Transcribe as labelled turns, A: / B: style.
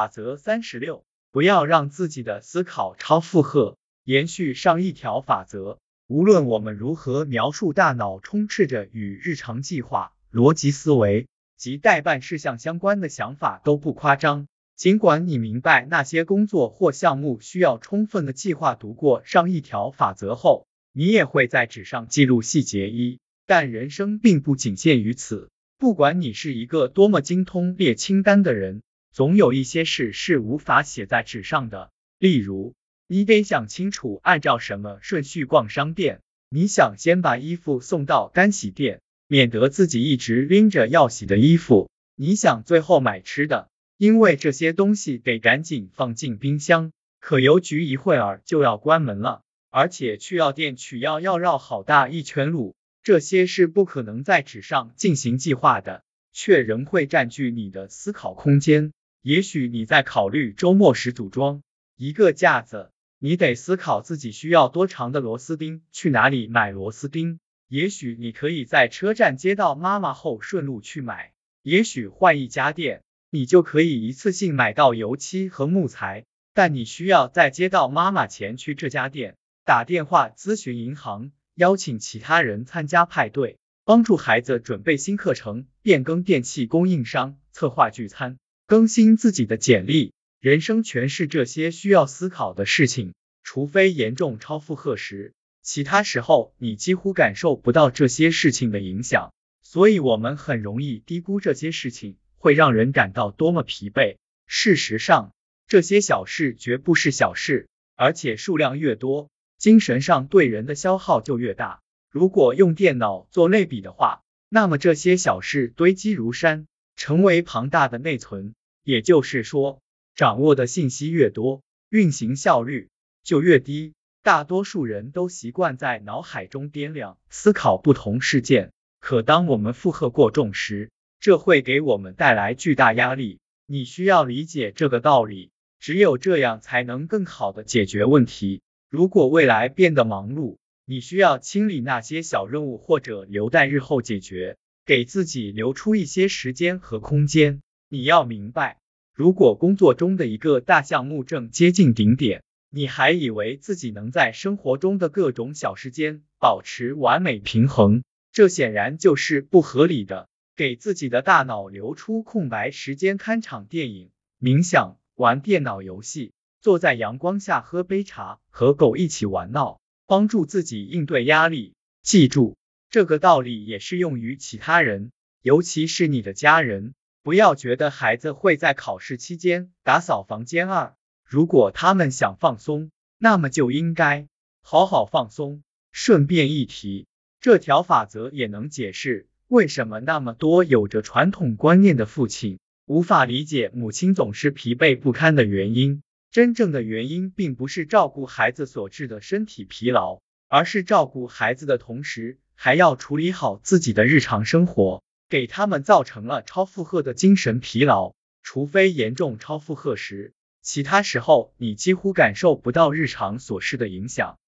A: 法则三十六，不要让自己的思考超负荷。延续上一条法则，无论我们如何描述大脑充斥着与日常计划、逻辑思维及代办事项相关的想法都不夸张。尽管你明白那些工作或项目需要充分的计划，读过上一条法则后，你也会在纸上记录细节一。但人生并不仅限于此，不管你是一个多么精通列清单的人，总有一些事是无法写在纸上的。例如，你得想清楚按照什么顺序逛商店。你想先把衣服送到干洗店，免得自己一直拎着要洗的衣服。你想最后买吃的。因为这些东西得赶紧放进冰箱，可邮局一会儿就要关门了，而且去药店取药要绕好大一圈路，这些是不可能在纸上进行计划的，却仍会占据你的思考空间。也许你在考虑周末时组装一个架子，你得思考自己需要多长的螺丝钉，去哪里买螺丝钉。也许你可以在车站接到妈妈后顺路去买，也许换一家店。你就可以一次性买到油漆和木材，但你需要在接到妈妈前去这家店打电话咨询银行，邀请其他人参加派对，帮助孩子准备新课程，变更电器供应商，策划聚餐，更新自己的简历。人生全是这些需要思考的事情，除非严重超负荷时，其他时候你几乎感受不到这些事情的影响。所以，我们很容易低估这些事情。会让人感到多么疲惫。事实上，这些小事绝不是小事，而且数量越多，精神上对人的消耗就越大。如果用电脑做类比的话，那么这些小事堆积如山，成为庞大的内存。也就是说，掌握的信息越多，运行效率就越低。大多数人都习惯在脑海中掂量、思考不同事件，可当我们负荷过重时，这会给我们带来巨大压力，你需要理解这个道理，只有这样才能更好的解决问题。如果未来变得忙碌，你需要清理那些小任务或者留待日后解决，给自己留出一些时间和空间。你要明白，如果工作中的一个大项目正接近顶点，你还以为自己能在生活中的各种小事间保持完美平衡，这显然就是不合理的。给自己的大脑留出空白时间，看场电影、冥想、玩电脑游戏，坐在阳光下喝杯茶，和狗一起玩闹，帮助自己应对压力。记住，这个道理也适用于其他人，尤其是你的家人。不要觉得孩子会在考试期间打扫房间二，如果他们想放松，那么就应该好好放松。顺便一提，这条法则也能解释。为什么那么多有着传统观念的父亲无法理解母亲总是疲惫不堪的原因？真正的原因并不是照顾孩子所致的身体疲劳，而是照顾孩子的同时还要处理好自己的日常生活，给他们造成了超负荷的精神疲劳。除非严重超负荷时，其他时候你几乎感受不到日常琐事的影响。